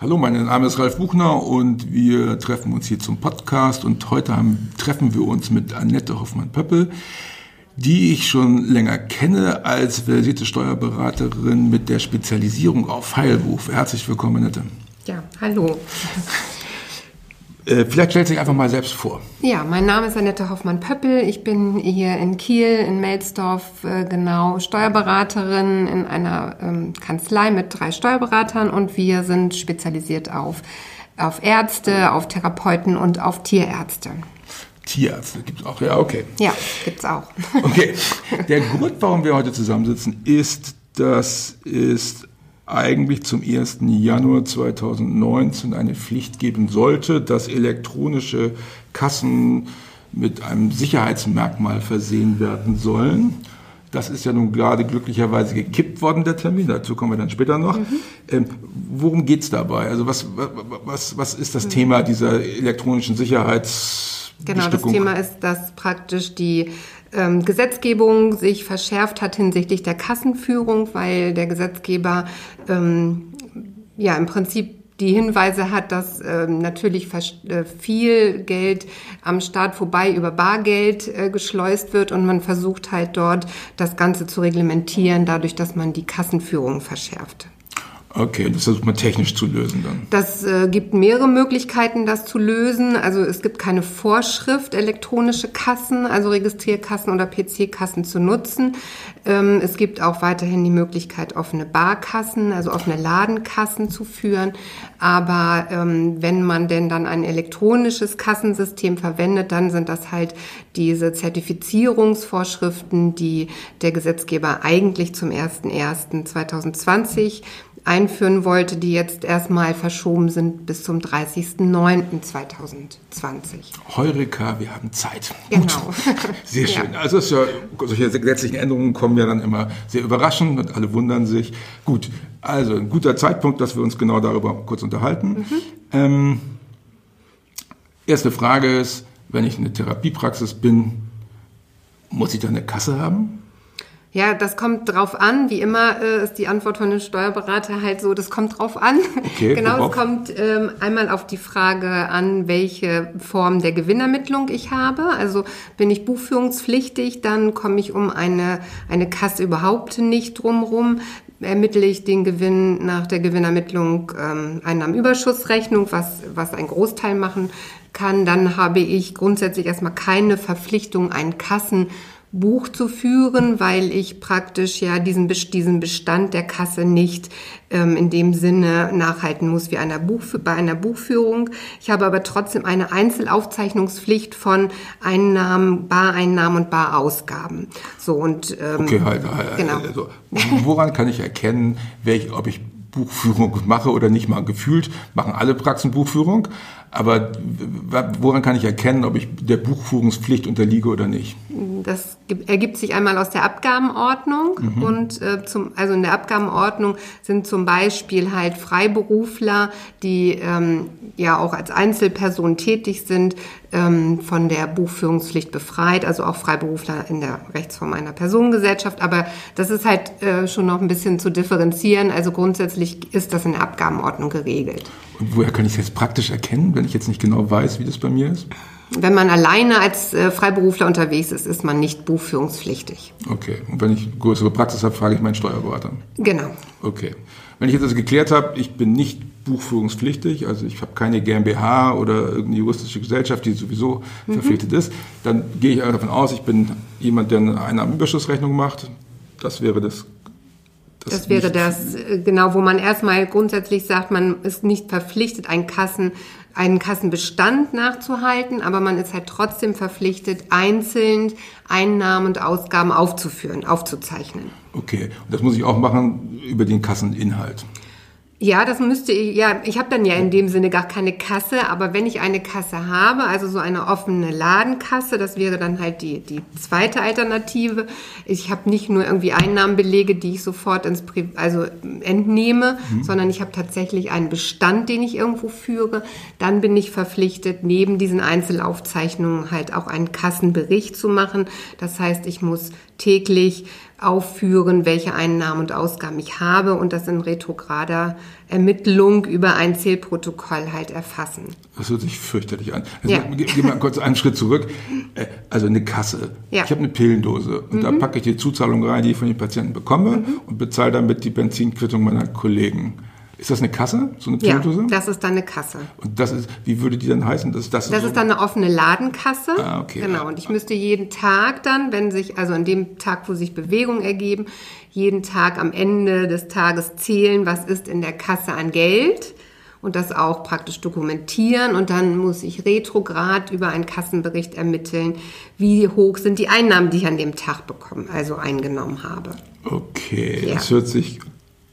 Hallo, mein Name ist Ralf Buchner und wir treffen uns hier zum Podcast und heute haben, treffen wir uns mit Annette Hoffmann-Pöppel, die ich schon länger kenne als versierte Steuerberaterin mit der Spezialisierung auf Heilberuf. Herzlich willkommen, Annette. Ja, hallo. Äh, vielleicht stellt sich einfach mal selbst vor. Ja, mein Name ist Annette Hoffmann-Pöppel. Ich bin hier in Kiel, in Melsdorf, äh, genau Steuerberaterin in einer ähm, Kanzlei mit drei Steuerberatern und wir sind spezialisiert auf, auf Ärzte, auf Therapeuten und auf Tierärzte. Tierärzte gibt es auch, ja, okay. Ja, gibt es auch. Okay, der Grund, warum wir heute zusammensitzen, ist, dass es eigentlich zum 1. Januar 2019 eine Pflicht geben sollte, dass elektronische Kassen mit einem Sicherheitsmerkmal versehen werden sollen. Das ist ja nun gerade glücklicherweise gekippt worden, der Termin. Dazu kommen wir dann später noch. Mhm. Ähm, worum geht's dabei? Also was, was, was ist das mhm. Thema dieser elektronischen Sicherheits... Genau, das Thema ist, dass praktisch die ähm, Gesetzgebung sich verschärft hat hinsichtlich der Kassenführung, weil der Gesetzgeber ähm, ja im Prinzip die Hinweise hat, dass ähm, natürlich äh, viel Geld am Staat vorbei über Bargeld äh, geschleust wird und man versucht halt dort das Ganze zu reglementieren, dadurch, dass man die Kassenführung verschärft. Okay, das versucht man technisch zu lösen dann. Das äh, gibt mehrere Möglichkeiten, das zu lösen. Also es gibt keine Vorschrift, elektronische Kassen, also Registrierkassen oder PC-Kassen zu nutzen. Ähm, es gibt auch weiterhin die Möglichkeit, offene Barkassen, also offene Ladenkassen zu führen. Aber ähm, wenn man denn dann ein elektronisches Kassensystem verwendet, dann sind das halt diese Zertifizierungsvorschriften, die der Gesetzgeber eigentlich zum 01.01.2020 einführen wollte, die jetzt erstmal verschoben sind bis zum 30.09.2020. Heureka, wir haben Zeit. Genau. Sehr schön. Ja. Also ja, solche gesetzlichen Änderungen kommen ja dann immer sehr überraschend und alle wundern sich. Gut, also ein guter Zeitpunkt, dass wir uns genau darüber kurz unterhalten. Mhm. Ähm, erste Frage ist, wenn ich eine Therapiepraxis bin, muss ich da eine Kasse haben? Ja, das kommt drauf an. Wie immer äh, ist die Antwort von dem Steuerberater halt so, das kommt drauf an. Okay, genau, worauf? es kommt ähm, einmal auf die Frage an, welche Form der Gewinnermittlung ich habe. Also bin ich buchführungspflichtig, dann komme ich um eine, eine Kasse überhaupt nicht drumrum. Ermittle ich den Gewinn nach der Gewinnermittlung ähm, Einnahmenüberschussrechnung, was, was ein Großteil machen kann, dann habe ich grundsätzlich erstmal keine Verpflichtung, einen Kassen Buch zu führen, weil ich praktisch ja diesen, diesen Bestand der Kasse nicht ähm, in dem Sinne nachhalten muss wie einer Buch, bei einer Buchführung. Ich habe aber trotzdem eine Einzelaufzeichnungspflicht von Einnahmen, Bareinnahmen und Barausgaben. So und ähm, okay, halt, halt, genau. Also, woran kann ich erkennen, welch, ob ich Buchführung mache oder nicht mal gefühlt, machen alle Praxen Buchführung. Aber woran kann ich erkennen, ob ich der Buchführungspflicht unterliege oder nicht? Das ergibt sich einmal aus der Abgabenordnung mhm. und äh, zum, also in der Abgabenordnung sind zum Beispiel halt Freiberufler, die ähm, ja auch als Einzelperson tätig sind, ähm, von der Buchführungspflicht befreit, also auch Freiberufler in der Rechtsform einer Personengesellschaft. Aber das ist halt äh, schon noch ein bisschen zu differenzieren. Also grundsätzlich ist das in der Abgabenordnung geregelt. Und woher kann ich es jetzt praktisch erkennen, wenn ich jetzt nicht genau weiß, wie das bei mir ist? Wenn man alleine als äh, Freiberufler unterwegs ist, ist man nicht buchführungspflichtig. Okay. Und wenn ich größere Praxis habe, frage ich meinen Steuerberater. Genau. Okay. Wenn ich jetzt also geklärt habe, ich bin nicht buchführungspflichtig, also ich habe keine GmbH oder irgendeine juristische Gesellschaft, die sowieso mhm. verpflichtet ist, dann gehe ich davon aus, ich bin jemand, der eine Einnahmenüberschussrechnung macht. Das wäre das das, das wäre das, äh, genau, wo man erstmal grundsätzlich sagt, man ist nicht verpflichtet, einen Kassen, einen Kassenbestand nachzuhalten, aber man ist halt trotzdem verpflichtet, einzeln Einnahmen und Ausgaben aufzuführen, aufzuzeichnen. Okay, und das muss ich auch machen über den Kasseninhalt. Ja, das müsste ich, ja, ich habe dann ja in dem Sinne gar keine Kasse, aber wenn ich eine Kasse habe, also so eine offene Ladenkasse, das wäre dann halt die, die zweite Alternative. Ich habe nicht nur irgendwie Einnahmenbelege, die ich sofort ins Pri also entnehme, mhm. sondern ich habe tatsächlich einen Bestand, den ich irgendwo führe. Dann bin ich verpflichtet, neben diesen Einzelaufzeichnungen halt auch einen Kassenbericht zu machen. Das heißt, ich muss täglich aufführen, welche Einnahmen und Ausgaben ich habe und das in retrograder Ermittlung über ein Zählprotokoll halt erfassen. Das hört sich fürchterlich an. Also ja. Geh mal kurz einen Schritt zurück. Äh, also eine Kasse. Ja. Ich habe eine Pillendose und mhm. da packe ich die Zuzahlung rein, die ich von den Patienten bekomme mhm. und bezahle damit die Benzinquittung meiner Kollegen. Ist das eine Kasse? So eine Pillendose? Ja, das ist dann eine Kasse. Und das ist, wie würde die dann heißen? Das, das, das ist, so dann eine offene Ladenkasse. Ah, okay. Genau. Und ich müsste jeden Tag dann, wenn sich, also an dem Tag, wo sich Bewegungen ergeben, jeden Tag am Ende des Tages zählen, was ist in der Kasse an Geld und das auch praktisch dokumentieren und dann muss ich retrograd über einen Kassenbericht ermitteln, wie hoch sind die Einnahmen, die ich an dem Tag bekommen, also eingenommen habe. Okay, ja. das hört sich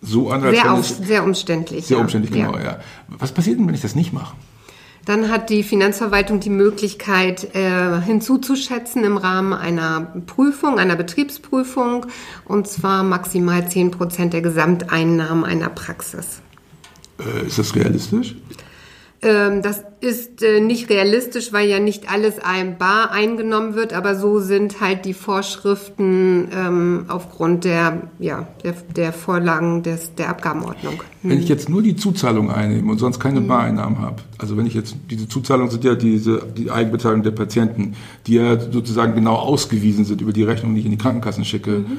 so an, als sehr, auf, sehr umständlich. Sehr ja. umständlich, genau, ja. ja. Was passiert denn, wenn ich das nicht mache? Dann hat die Finanzverwaltung die Möglichkeit äh, hinzuzuschätzen im Rahmen einer Prüfung, einer Betriebsprüfung, und zwar maximal 10 Prozent der Gesamteinnahmen einer Praxis. Äh, ist das realistisch? Ähm, das ist äh, nicht realistisch, weil ja nicht alles ein bar eingenommen wird, aber so sind halt die Vorschriften ähm, aufgrund der, ja, der, der Vorlagen des, der Abgabenordnung. Hm. Wenn ich jetzt nur die Zuzahlung einnehme und sonst keine hm. Bareinnahmen habe, also wenn ich jetzt, diese Zuzahlung sind ja diese, die Eigenbeteiligung der Patienten, die ja sozusagen genau ausgewiesen sind über die Rechnung, die ich in die Krankenkassen schicke. Mhm.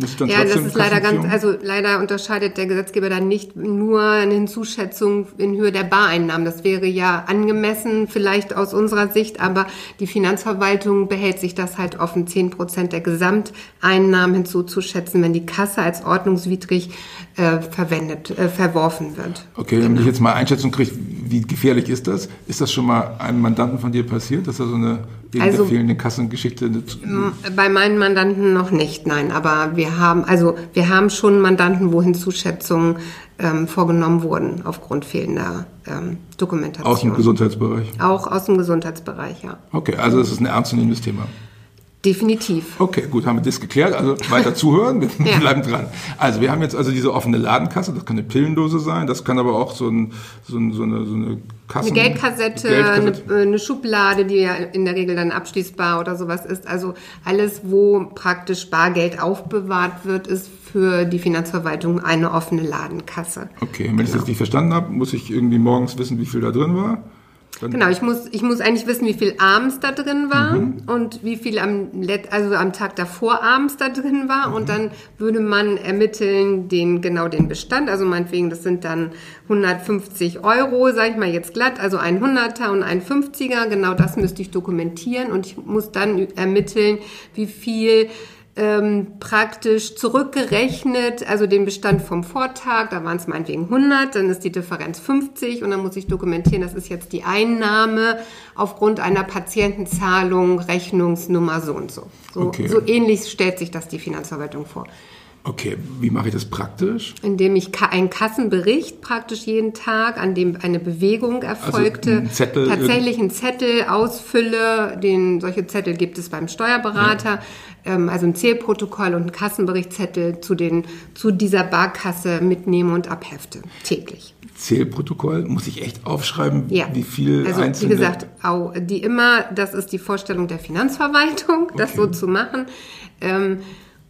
Äh, ja, das ist leider ganz, also leider unterscheidet der Gesetzgeber dann nicht nur eine Hinzuschätzung in Höhe der Bareinnahmen. Das wäre ja angemessen vielleicht aus unserer Sicht, aber die Finanzverwaltung behält sich das halt offen, zehn Prozent der Gesamteinnahmen hinzuzuschätzen, wenn die Kasse als ordnungswidrig äh, verwendet, äh, verworfen wird. Okay, genau. wenn ich jetzt mal Einschätzung kriege, wie gefährlich ist das? Ist das schon mal einem Mandanten von dir passiert, dass er so eine wegen also, der fehlenden Kassengeschichte? Bei meinen Mandanten noch nicht, nein. Aber wir haben, also wir haben schon Mandanten, wo Hinzuschätzungen ähm, vorgenommen wurden aufgrund fehlender ähm, Dokumentation. Aus dem Gesundheitsbereich? Auch aus dem Gesundheitsbereich, ja. Okay, also es ist ein ernstzunehmendes Thema. Definitiv. Okay, gut, haben wir das geklärt. Also weiter zuhören, wir ja. bleiben dran. Also wir haben jetzt also diese offene Ladenkasse, das kann eine Pillendose sein, das kann aber auch so, ein, so, ein, so eine, so eine Kassen... Eine Geldkassette, Geldkassette. Eine, eine, Schublade, die ja in der Regel dann abschließbar oder sowas ist. Also alles, wo praktisch Bargeld aufbewahrt wird, ist für die Finanzverwaltung eine offene Ladenkasse. Okay, wenn genau. ich das richtig verstanden habe, muss ich irgendwie morgens wissen, wie viel da drin war? Genau, ich muss, ich muss eigentlich wissen, wie viel abends da drin war mhm. und wie viel am, also am Tag davor abends da drin war. Mhm. Und dann würde man ermitteln den, genau den Bestand. Also meinetwegen, das sind dann 150 Euro, sage ich mal jetzt glatt, also ein 100er und ein 50er. Genau das müsste ich dokumentieren und ich muss dann ermitteln, wie viel ähm, praktisch zurückgerechnet, also den Bestand vom Vortag, da waren es meinetwegen 100, dann ist die Differenz 50 und dann muss ich dokumentieren, das ist jetzt die Einnahme aufgrund einer Patientenzahlung, Rechnungsnummer so und so. So, okay. so ähnlich stellt sich das die Finanzverwaltung vor. Okay, wie mache ich das praktisch? Indem ich einen Kassenbericht praktisch jeden Tag, an dem eine Bewegung erfolgte, also Zettel, tatsächlich einen Zettel ausfülle. Den, solche Zettel gibt es beim Steuerberater. Ja. Ähm, also ein Zählprotokoll und einen Kassenberichtszettel zu, den, zu dieser Barkasse mitnehme und abhefte, täglich. Zählprotokoll muss ich echt aufschreiben, ja. wie viel also, einzelne... wie gesagt, die immer, das ist die Vorstellung der Finanzverwaltung, okay. das so zu machen. Ähm,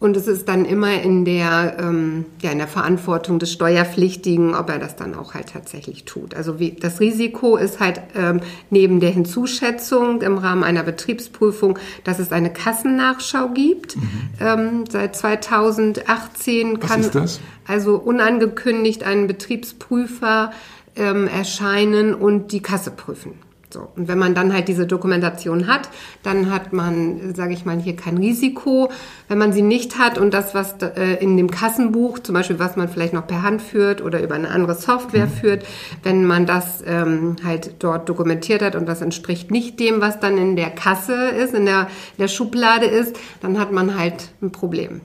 und es ist dann immer in der, ähm, ja, in der Verantwortung des Steuerpflichtigen, ob er das dann auch halt tatsächlich tut. Also wie, das Risiko ist halt ähm, neben der Hinzuschätzung im Rahmen einer Betriebsprüfung, dass es eine Kassennachschau gibt. Mhm. Ähm, seit 2018 kann also unangekündigt ein Betriebsprüfer ähm, erscheinen und die Kasse prüfen. So. Und wenn man dann halt diese Dokumentation hat, dann hat man, sage ich mal, hier kein Risiko. Wenn man sie nicht hat und das, was äh, in dem Kassenbuch, zum Beispiel, was man vielleicht noch per Hand führt oder über eine andere Software mhm. führt, wenn man das ähm, halt dort dokumentiert hat und das entspricht nicht dem, was dann in der Kasse ist, in der, in der Schublade ist, dann hat man halt ein Problem.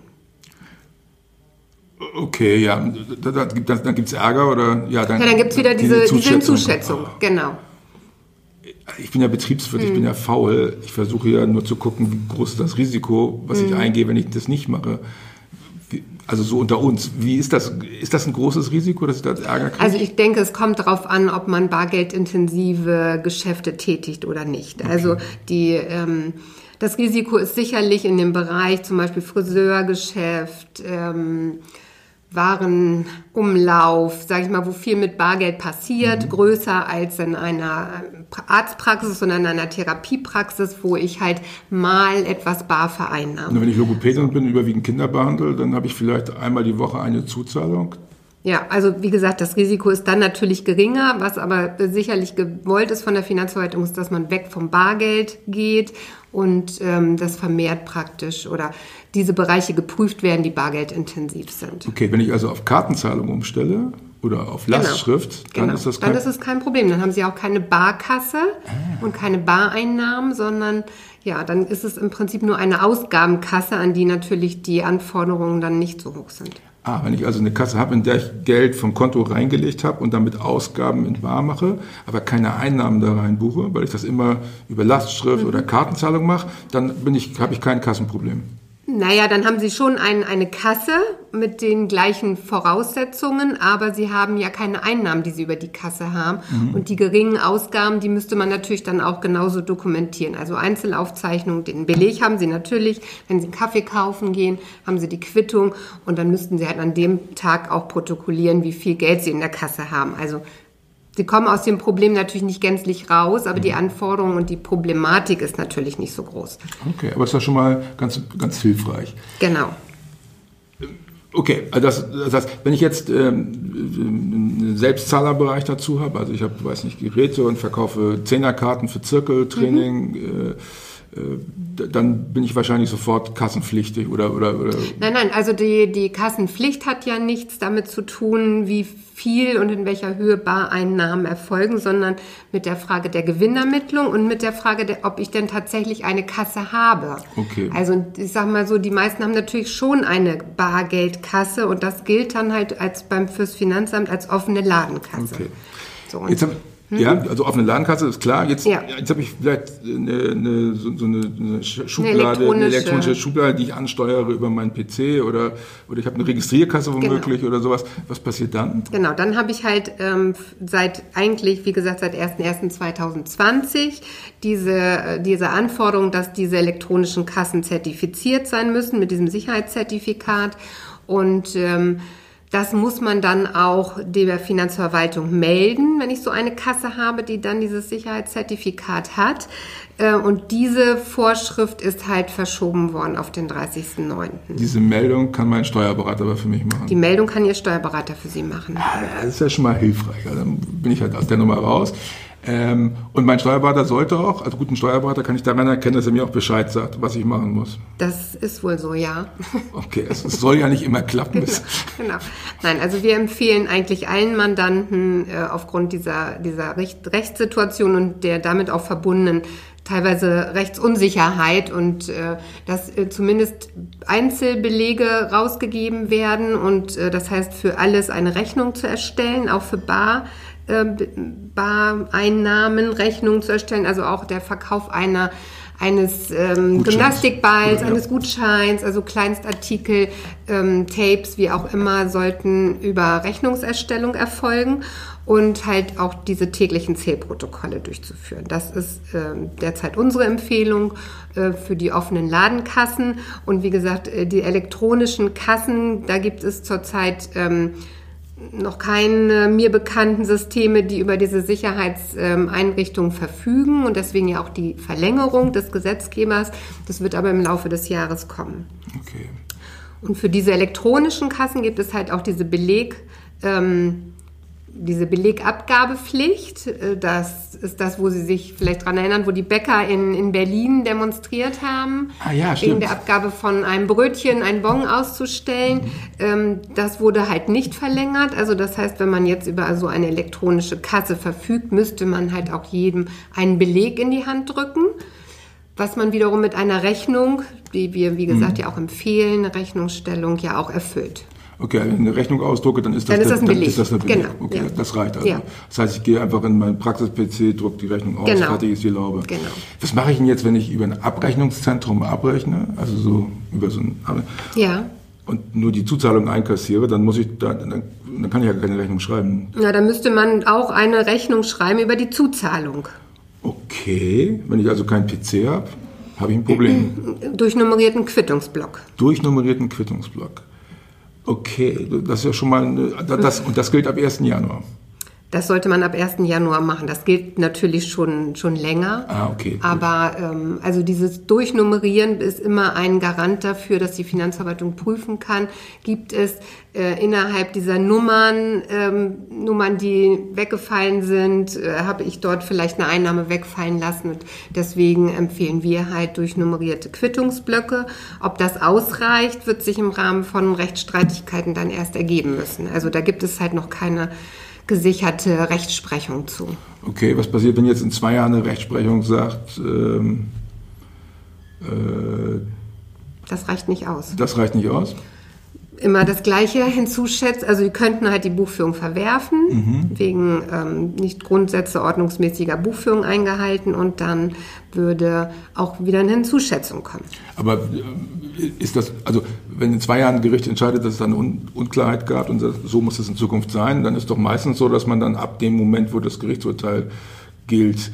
Okay, ja, da, da, da, dann gibt es Ärger oder ja, dann, ja, dann gibt es wieder diese, diese Hinzuschätzung, genau ich bin ja Betriebswirt, hm. ich bin ja faul. Ich versuche ja nur zu gucken, wie groß ist das Risiko, was hm. ich eingehe, wenn ich das nicht mache. Also so unter uns. Wie ist das? Ist das ein großes Risiko, dass ich da Ärger kriege? Also ich denke, es kommt darauf an, ob man bargeldintensive Geschäfte tätigt oder nicht. Okay. Also die ähm, das Risiko ist sicherlich in dem Bereich zum Beispiel Friseurgeschäft, ähm, Warenumlauf, sage ich mal, wo viel mit Bargeld passiert, mhm. größer als in einer Arztpraxis oder in einer Therapiepraxis, wo ich halt mal etwas bar vereinnahme. Wenn ich Logopädin bin, überwiegend Kinder behandle, dann habe ich vielleicht einmal die Woche eine Zuzahlung. Ja, also wie gesagt, das Risiko ist dann natürlich geringer. Was aber sicherlich gewollt ist von der Finanzverwaltung, ist, dass man weg vom Bargeld geht und ähm, das vermehrt praktisch oder diese Bereiche geprüft werden, die bargeldintensiv sind. Okay, wenn ich also auf Kartenzahlung umstelle oder auf genau. Lastschrift, genau. dann ist das kein Dann ist es kein Problem. Dann haben Sie auch keine Barkasse ah. und keine Bareinnahmen, sondern ja, dann ist es im Prinzip nur eine Ausgabenkasse, an die natürlich die Anforderungen dann nicht so hoch sind. Ah, wenn ich also eine Kasse habe, in der ich Geld vom Konto reingelegt habe und damit Ausgaben in Bar mache, aber keine Einnahmen da rein buche, weil ich das immer über Lastschrift mhm. oder Kartenzahlung mache, dann bin ich, habe ich kein Kassenproblem. Naja, dann haben Sie schon ein, eine Kasse mit den gleichen Voraussetzungen, aber Sie haben ja keine Einnahmen, die Sie über die Kasse haben. Mhm. Und die geringen Ausgaben, die müsste man natürlich dann auch genauso dokumentieren. Also Einzelaufzeichnungen, den Beleg haben Sie natürlich. Wenn Sie einen Kaffee kaufen gehen, haben Sie die Quittung und dann müssten Sie halt an dem Tag auch protokollieren, wie viel Geld Sie in der Kasse haben. Also Sie kommen aus dem Problem natürlich nicht gänzlich raus, aber die mhm. Anforderung und die Problematik ist natürlich nicht so groß. Okay, aber es ist ja schon mal ganz, ganz hilfreich. Genau. Okay, also das, das heißt, wenn ich jetzt ähm, einen Selbstzahlerbereich dazu habe, also ich habe, weiß nicht, Geräte und verkaufe Zehnerkarten für Zirkeltraining, mhm. äh, äh, dann bin ich wahrscheinlich sofort kassenpflichtig oder, oder, oder Nein, nein, also die, die Kassenpflicht hat ja nichts damit zu tun, wie viel und in welcher Höhe Bareinnahmen erfolgen, sondern mit der Frage der Gewinnermittlung und mit der Frage, der, ob ich denn tatsächlich eine Kasse habe. Okay. Also ich sage mal so, die meisten haben natürlich schon eine Bargeldkasse und das gilt dann halt als beim fürs Finanzamt als offene Ladenkasse. Okay. So, Jetzt haben, hm? Ja, also offene Ladenkasse ist klar. Jetzt, ja. jetzt habe ich vielleicht eine, eine, so, so eine, eine Schublade, eine elektronische. eine elektronische. Schublade, die ich ansteuere über meinen PC oder, oder ich habe eine Registrierkasse womöglich genau. oder sowas. Was passiert dann? Genau, dann habe ich halt ähm, seit eigentlich, wie gesagt, seit 01.01.2020 diese, äh, diese Anforderung, dass diese elektronischen Kassen zertifiziert sein müssen mit diesem Sicherheitszertifikat und ähm, das muss man dann auch der Finanzverwaltung melden, wenn ich so eine Kasse habe, die dann dieses Sicherheitszertifikat hat. Äh, und diese Vorschrift ist halt verschoben worden auf den 30.09. Diese Meldung kann mein Steuerberater aber für mich machen. Die Meldung kann Ihr Steuerberater für Sie machen. Ah, das ist ja schon mal hilfreich. Also dann bin ich halt aus der Nummer raus. Ähm, und mein Steuerberater sollte auch, also guten Steuerberater kann ich daran erkennen, dass er mir auch Bescheid sagt, was ich machen muss. Das ist wohl so, ja. Okay, es, es soll ja nicht immer klappen. genau, genau. Nein, also wir empfehlen eigentlich allen Mandanten äh, aufgrund dieser, dieser Recht, Rechtssituation und der damit auch verbundenen teilweise Rechtsunsicherheit und äh, dass äh, zumindest Einzelbelege rausgegeben werden und äh, das heißt für alles eine Rechnung zu erstellen, auch für Bar äh, Bareinnahmen, Rechnungen zu erstellen, also auch der Verkauf einer eines ähm, Gymnastikballs, ja. eines Gutscheins, also Kleinstartikel, ähm, Tapes, wie auch immer, sollten über Rechnungserstellung erfolgen und halt auch diese täglichen Zählprotokolle durchzuführen. Das ist äh, derzeit unsere Empfehlung äh, für die offenen Ladenkassen. Und wie gesagt, äh, die elektronischen Kassen, da gibt es zurzeit ähm, noch keine mir bekannten Systeme, die über diese Sicherheitseinrichtungen verfügen und deswegen ja auch die Verlängerung des Gesetzgebers. Das wird aber im Laufe des Jahres kommen. Okay. Und für diese elektronischen Kassen gibt es halt auch diese Beleg. Ähm, diese Belegabgabepflicht, äh, das ist das, wo Sie sich vielleicht daran erinnern, wo die Bäcker in, in Berlin demonstriert haben, ah, ja, wegen der Abgabe von einem Brötchen, ein Bon auszustellen. Mhm. Das wurde halt nicht verlängert. Also das heißt, wenn man jetzt über so eine elektronische Kasse verfügt, müsste man halt auch jedem einen Beleg in die Hand drücken was man wiederum mit einer Rechnung, die wir, wie gesagt, mhm. ja auch empfehlen, eine Rechnungsstellung ja auch erfüllt okay, eine Rechnung ausdrucke, dann ist das, dann ist das ein Beleg. Ist das eine Beleg. Genau. Okay, ja. das reicht also. Ja. Das heißt, ich gehe einfach in meinen Praxis-PC, drucke die Rechnung aus, genau. fertig ist die Laube. Genau. Was mache ich denn jetzt, wenn ich über ein Abrechnungszentrum abrechne? Also so über so ein... Ja. Und nur die Zuzahlung einkassiere, dann muss ich, da, dann, dann kann ich ja keine Rechnung schreiben. Na, dann müsste man auch eine Rechnung schreiben über die Zuzahlung. Okay, wenn ich also keinen PC habe. habe ich ein Problem. Durchnummerierten Quittungsblock. Durchnummerierten Quittungsblock. Okay, das ist ja schon mal, eine, das, und das gilt ab 1. Januar. Das sollte man ab 1. Januar machen. Das gilt natürlich schon, schon länger. Ah, okay. Aber ähm, also dieses Durchnummerieren ist immer ein Garant dafür, dass die Finanzverwaltung prüfen kann. Gibt es äh, innerhalb dieser Nummern, ähm, Nummern, die weggefallen sind, äh, habe ich dort vielleicht eine Einnahme wegfallen lassen. Und deswegen empfehlen wir halt durchnummerierte Quittungsblöcke. Ob das ausreicht, wird sich im Rahmen von Rechtsstreitigkeiten dann erst ergeben müssen. Also da gibt es halt noch keine gesicherte Rechtsprechung zu. Okay, was passiert, wenn jetzt in zwei Jahren eine Rechtsprechung sagt, ähm, äh, das reicht nicht aus. Das reicht nicht aus? Immer das Gleiche hinzuschätzt. Also die könnten halt die Buchführung verwerfen, mhm. wegen ähm, nicht Grundsätze ordnungsmäßiger Buchführung eingehalten und dann würde auch wieder eine Hinzuschätzung kommen. Aber äh, ist das, also wenn in zwei Jahren ein Gericht entscheidet, dass es eine Un Unklarheit gab und so muss es in Zukunft sein, dann ist doch meistens so, dass man dann ab dem Moment, wo das Gerichtsurteil gilt,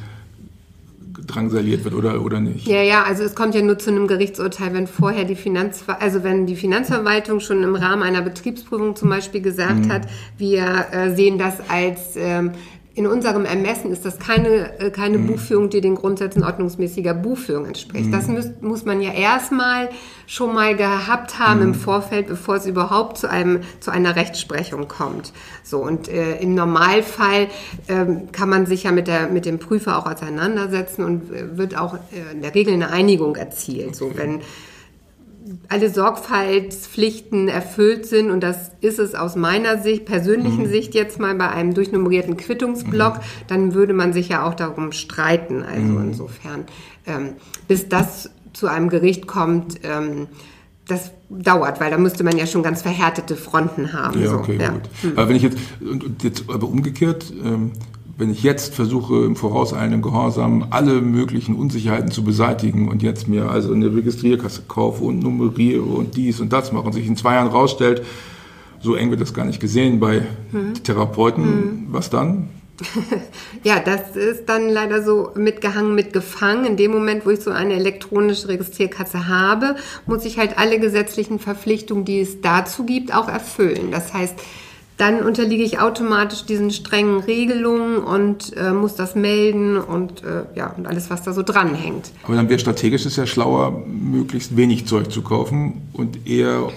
drangsaliert wird oder, oder nicht. Ja, ja, also es kommt ja nur zu einem Gerichtsurteil, wenn vorher die Finanzver also wenn die Finanzverwaltung schon im Rahmen einer Betriebsprüfung zum Beispiel gesagt mhm. hat, wir äh, sehen das als ähm, in unserem Ermessen ist das keine, äh, keine mhm. Buchführung, die den Grundsätzen ordnungsmäßiger Buchführung entspricht. Mhm. Das muss, muss man ja erstmal schon mal gehabt haben mhm. im Vorfeld, bevor es überhaupt zu, einem, zu einer Rechtsprechung kommt. So, und äh, im Normalfall ähm, kann man sich ja mit, der, mit dem Prüfer auch auseinandersetzen und äh, wird auch äh, in der Regel eine Einigung erzielt. Okay. So, wenn alle Sorgfaltspflichten erfüllt sind und das ist es aus meiner Sicht, persönlichen mhm. Sicht jetzt mal bei einem durchnummerierten Quittungsblock, mhm. dann würde man sich ja auch darum streiten. Also mhm. insofern, ähm, bis das zu einem Gericht kommt, ähm, das dauert, weil da müsste man ja schon ganz verhärtete Fronten haben. Ja, okay, ja. gut. Mhm. Aber wenn ich jetzt, und jetzt aber umgekehrt, ähm, wenn ich jetzt versuche, im vorauseilenden Gehorsam alle möglichen Unsicherheiten zu beseitigen und jetzt mir also eine Registrierkasse kaufe und nummeriere und dies und das mache und sich in zwei Jahren rausstellt, so eng wird das gar nicht gesehen bei hm. Therapeuten, hm. was dann? ja, das ist dann leider so mitgehangen, mitgefangen. In dem Moment, wo ich so eine elektronische Registrierkasse habe, muss ich halt alle gesetzlichen Verpflichtungen, die es dazu gibt, auch erfüllen. Das heißt, dann unterliege ich automatisch diesen strengen Regelungen und äh, muss das melden und äh, ja und alles, was da so dranhängt. Aber dann wäre strategisch ist ja schlauer, möglichst wenig Zeug zu kaufen und eher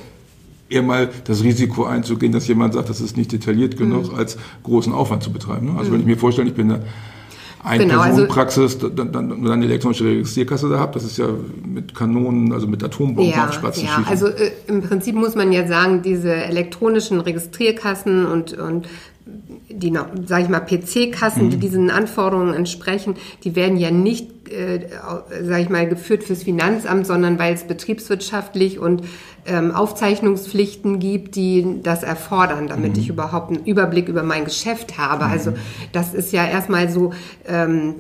eher mal das Risiko einzugehen, dass jemand sagt, das ist nicht detailliert genug, mhm. als großen Aufwand zu betreiben. Ne? Also mhm. wenn ich mir vorstelle, ich bin eine eine genau, Personenpraxis, also, dann, dann, dann eine elektronische Registrierkasse da habt, das ist ja mit Kanonen, also mit Atombomben ja, Spatzen ja, schießen. Also äh, im Prinzip muss man ja sagen, diese elektronischen Registrierkassen und, und die, sage ich mal, PC-Kassen, mhm. die diesen Anforderungen entsprechen, die werden ja nicht äh, sage ich mal, geführt fürs Finanzamt, sondern weil es betriebswirtschaftlich und ähm, Aufzeichnungspflichten gibt, die das erfordern, damit mhm. ich überhaupt einen Überblick über mein Geschäft habe. Mhm. Also das ist ja erstmal so. Ähm,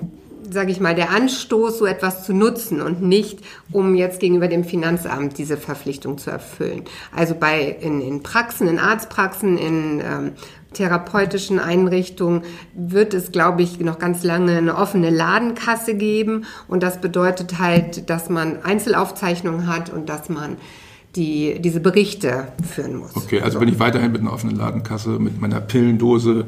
sage ich mal, der Anstoß, so etwas zu nutzen und nicht, um jetzt gegenüber dem Finanzamt diese Verpflichtung zu erfüllen. Also bei in, in Praxen, in Arztpraxen, in ähm, therapeutischen Einrichtungen wird es, glaube ich, noch ganz lange eine offene Ladenkasse geben. Und das bedeutet halt, dass man Einzelaufzeichnungen hat und dass man die, diese Berichte führen muss. Okay, also so. bin ich weiterhin mit einer offenen Ladenkasse, mit meiner Pillendose,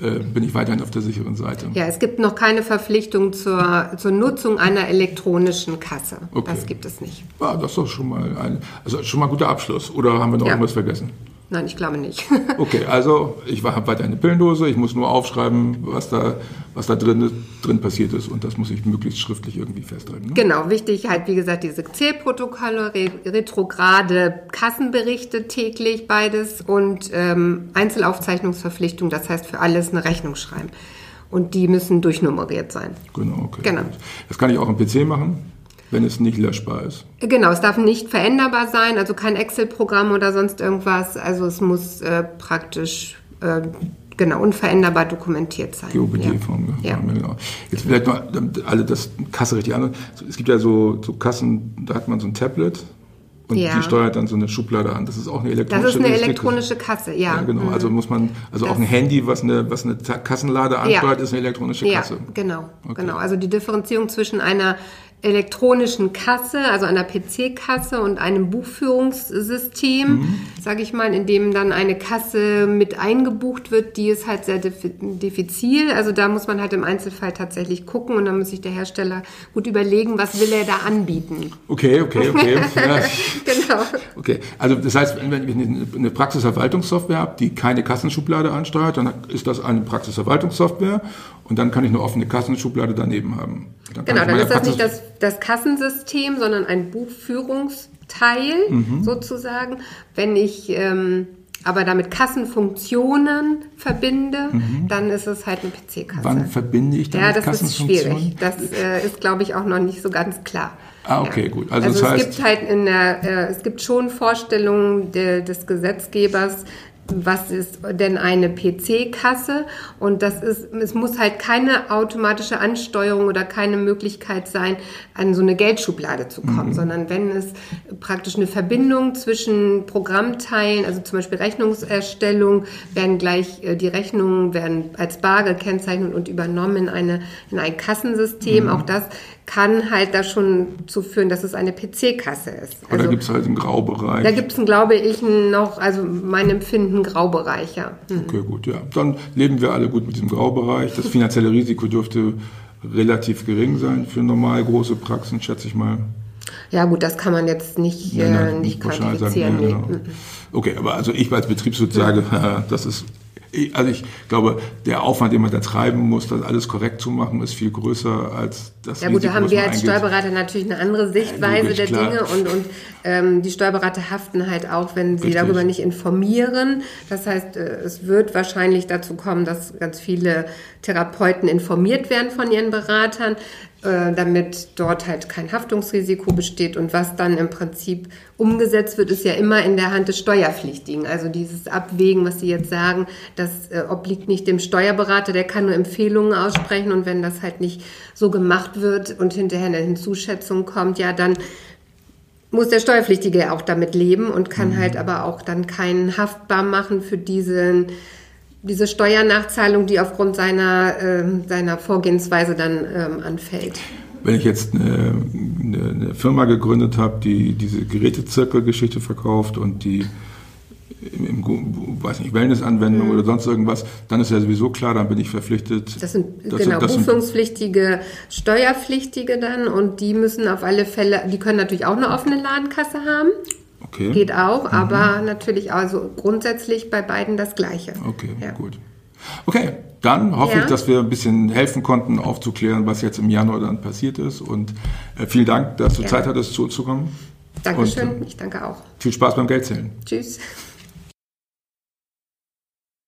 äh, bin ich weiterhin auf der sicheren Seite. Ja, es gibt noch keine Verpflichtung zur, zur Nutzung einer elektronischen Kasse. Okay. Das gibt es nicht. Ja, das ist doch schon mal ein, also schon mal ein guter Abschluss. Oder haben wir noch ja. irgendwas vergessen? Nein, ich glaube nicht. okay, also ich habe weiter eine Pillendose, ich muss nur aufschreiben, was da, was da drin, drin passiert ist und das muss ich möglichst schriftlich irgendwie festhalten. Ne? Genau, wichtig halt, wie gesagt, diese Zählprotokolle, re retrograde Kassenberichte täglich, beides und ähm, Einzelaufzeichnungsverpflichtung, das heißt für alles eine Rechnung schreiben. Und die müssen durchnummeriert sein. Genau, okay. Genau. Das kann ich auch am PC machen wenn es nicht löschbar ist. Genau, es darf nicht veränderbar sein, also kein Excel-Programm oder sonst irgendwas. Also es muss äh, praktisch äh, genau unveränderbar dokumentiert sein. GOBD-Form, ja. ja. genau. Jetzt vielleicht mal, damit alle das Kasse richtig an. Es gibt ja so, so Kassen, da hat man so ein Tablet. Und ja. die steuert dann so eine Schublade an. Das ist auch eine elektronische Das ist eine elektronische Kasse, ja. ja genau. Also mhm. muss man, also das auch ein Handy, was eine, was eine Kassenlade ansteuert, ja. ist eine elektronische Kasse. Ja, genau. Okay. Genau. Also die Differenzierung zwischen einer elektronischen Kasse, also einer PC-Kasse und einem Buchführungssystem, mhm. sage ich mal, in dem dann eine Kasse mit eingebucht wird, die ist halt sehr diffizil. Also da muss man halt im Einzelfall tatsächlich gucken und dann muss sich der Hersteller gut überlegen, was will er da anbieten. Okay, okay, okay. ja. genau. Okay, also das heißt, wenn ich eine Praxisverwaltungssoftware habe, die keine Kassenschublade ansteuert, dann ist das eine Praxisverwaltungssoftware und dann kann ich eine offene Kassenschublade daneben haben. Dann genau, dann ist das nicht das, das Kassensystem, sondern ein Buchführungsteil mhm. sozusagen. Wenn ich ähm, aber damit Kassenfunktionen verbinde, mhm. dann ist es halt eine PC-Kasse. Wann verbinde ich damit Ja, das ist schwierig. Das äh, ist, glaube ich, auch noch nicht so ganz klar. Ah, okay, ja. gut. Also, also es heißt, gibt halt in der, äh, es gibt schon Vorstellungen de, des Gesetzgebers, was ist denn eine PC-Kasse? Und das ist, es muss halt keine automatische Ansteuerung oder keine Möglichkeit sein, an so eine Geldschublade zu kommen, mhm. sondern wenn es praktisch eine Verbindung zwischen Programmteilen, also zum Beispiel Rechnungserstellung, werden gleich äh, die Rechnungen werden als bar gekennzeichnet und übernommen in eine in ein Kassensystem. Mhm. Auch das kann halt da schon zu führen, dass es eine PC-Kasse ist. Also, Oder gibt es halt einen Graubereich? Da gibt es, glaube ich, noch, also mein Empfinden, Graubereich, ja. Mhm. Okay, gut, ja. Dann leben wir alle gut mit diesem Graubereich. Das finanzielle Risiko dürfte relativ gering sein für normal große Praxen, schätze ich mal. Ja gut, das kann man jetzt nicht, ja, äh, nicht, quantifizieren. Sagen, ja, genau. Okay, aber also ich als Betriebswirt sage, das ist also ich glaube, der Aufwand, den man da treiben muss, das alles korrekt zu machen, ist viel größer als das. Ja gut, Risiko, da haben wir als eingeht. Steuerberater natürlich eine andere Sichtweise Logisch, der klar. Dinge und, und ähm, die Steuerberater haften halt auch, wenn sie Richtig. darüber nicht informieren. Das heißt, äh, es wird wahrscheinlich dazu kommen, dass ganz viele Therapeuten informiert werden von ihren Beratern. Äh, damit dort halt kein Haftungsrisiko besteht. Und was dann im Prinzip umgesetzt wird, ist ja immer in der Hand des Steuerpflichtigen. Also dieses Abwägen, was Sie jetzt sagen, das äh, obliegt nicht dem Steuerberater, der kann nur Empfehlungen aussprechen. Und wenn das halt nicht so gemacht wird und hinterher eine Hinzuschätzung kommt, ja, dann muss der Steuerpflichtige auch damit leben und kann mhm. halt aber auch dann keinen haftbar machen für diesen diese Steuernachzahlung, die aufgrund seiner, äh, seiner Vorgehensweise dann ähm, anfällt. Wenn ich jetzt eine, eine, Firma gegründet habe, die diese Gerätezirkelgeschichte verkauft und die im, im weiß nicht, Wellnessanwendung mhm. oder sonst irgendwas, dann ist ja sowieso klar, dann bin ich verpflichtet. Das sind das genau das buchungspflichtige, Steuerpflichtige dann und die müssen auf alle Fälle, die können natürlich auch eine offene Ladenkasse haben. Okay. Geht auch, mhm. aber natürlich also grundsätzlich bei beiden das Gleiche. Okay, ja. gut. Okay, dann hoffe ja. ich, dass wir ein bisschen helfen konnten, aufzuklären, was jetzt im Januar dann passiert ist. Und äh, vielen Dank, dass du ja. Zeit hattest, zuzukommen. Dankeschön, Und, äh, ich danke auch. Viel Spaß beim Geldzählen. Tschüss.